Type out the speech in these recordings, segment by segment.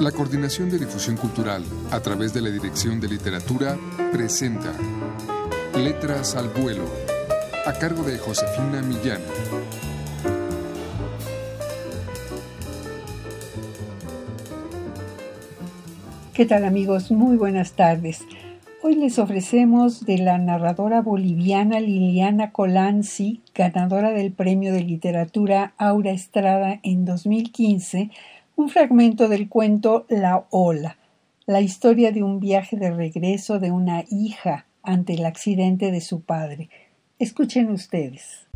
La Coordinación de Difusión Cultural, a través de la Dirección de Literatura, presenta Letras al Vuelo, a cargo de Josefina Millán. ¿Qué tal amigos? Muy buenas tardes. Hoy les ofrecemos de la narradora boliviana Liliana Colanzi, ganadora del Premio de Literatura Aura Estrada en 2015, un fragmento del cuento La Ola, la historia de un viaje de regreso de una hija ante el accidente de su padre. Escuchen ustedes.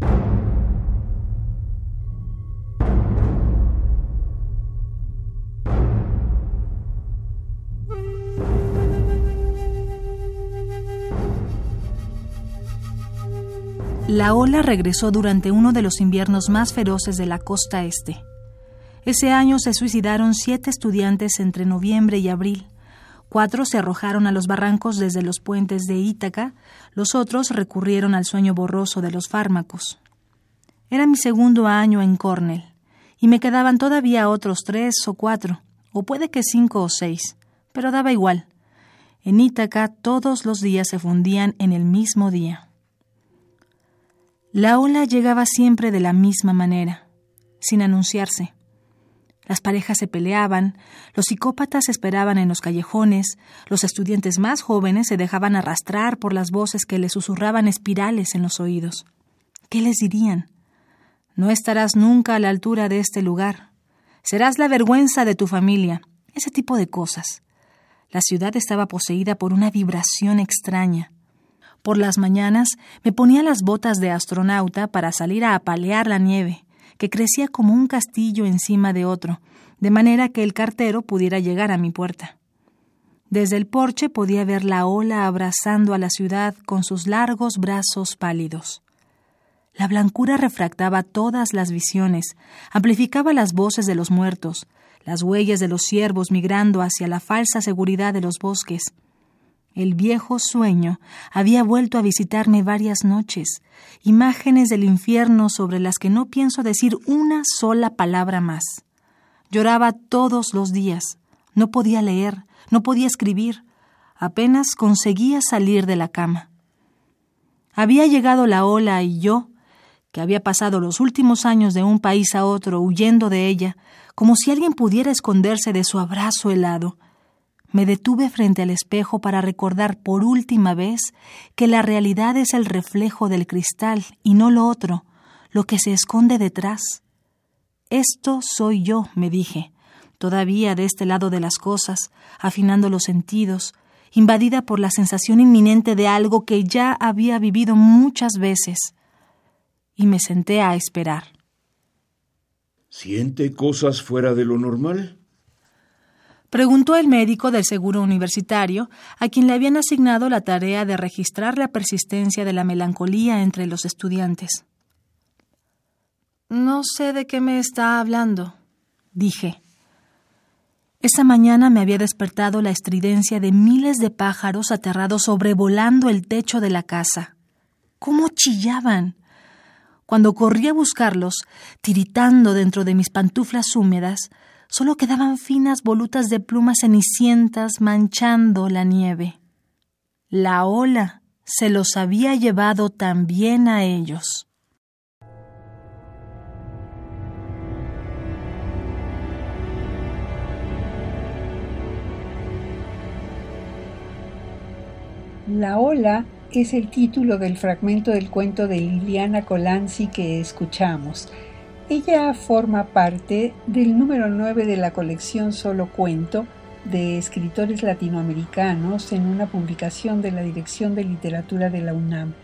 La ola regresó durante uno de los inviernos más feroces de la costa este. Ese año se suicidaron siete estudiantes entre noviembre y abril. Cuatro se arrojaron a los barrancos desde los puentes de Ítaca, los otros recurrieron al sueño borroso de los fármacos. Era mi segundo año en Cornell, y me quedaban todavía otros tres o cuatro, o puede que cinco o seis, pero daba igual. En Ítaca todos los días se fundían en el mismo día. La ola llegaba siempre de la misma manera, sin anunciarse. Las parejas se peleaban, los psicópatas esperaban en los callejones, los estudiantes más jóvenes se dejaban arrastrar por las voces que les susurraban espirales en los oídos. ¿Qué les dirían? No estarás nunca a la altura de este lugar. Serás la vergüenza de tu familia. Ese tipo de cosas. La ciudad estaba poseída por una vibración extraña. Por las mañanas me ponía las botas de astronauta para salir a apalear la nieve que crecía como un castillo encima de otro, de manera que el cartero pudiera llegar a mi puerta. Desde el porche podía ver la ola abrazando a la ciudad con sus largos brazos pálidos. La blancura refractaba todas las visiones, amplificaba las voces de los muertos, las huellas de los ciervos migrando hacia la falsa seguridad de los bosques, el viejo sueño había vuelto a visitarme varias noches, imágenes del infierno sobre las que no pienso decir una sola palabra más. Lloraba todos los días, no podía leer, no podía escribir, apenas conseguía salir de la cama. Había llegado la ola y yo, que había pasado los últimos años de un país a otro huyendo de ella, como si alguien pudiera esconderse de su abrazo helado, me detuve frente al espejo para recordar por última vez que la realidad es el reflejo del cristal y no lo otro, lo que se esconde detrás. Esto soy yo, me dije, todavía de este lado de las cosas, afinando los sentidos, invadida por la sensación inminente de algo que ya había vivido muchas veces. Y me senté a esperar. ¿Siente cosas fuera de lo normal? Preguntó el médico del seguro universitario, a quien le habían asignado la tarea de registrar la persistencia de la melancolía entre los estudiantes. No sé de qué me está hablando, dije. Esa mañana me había despertado la estridencia de miles de pájaros aterrados sobrevolando el techo de la casa. ¿Cómo chillaban? Cuando corrí a buscarlos, tiritando dentro de mis pantuflas húmedas, solo quedaban finas volutas de plumas cenicientas manchando la nieve. La ola se los había llevado también a ellos. La ola es el título del fragmento del cuento de Liliana Colanzi que escuchamos. Ella forma parte del número 9 de la colección Solo Cuento de escritores latinoamericanos en una publicación de la Dirección de Literatura de la UNAM.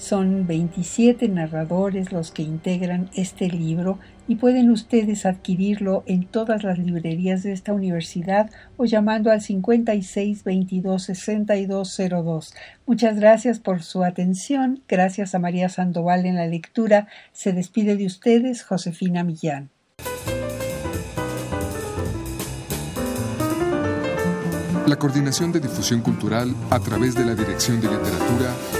Son 27 narradores los que integran este libro y pueden ustedes adquirirlo en todas las librerías de esta universidad o llamando al 56 22 6202. Muchas gracias por su atención. Gracias a María Sandoval en la lectura. Se despide de ustedes Josefina Millán. La Coordinación de Difusión Cultural a través de la Dirección de Literatura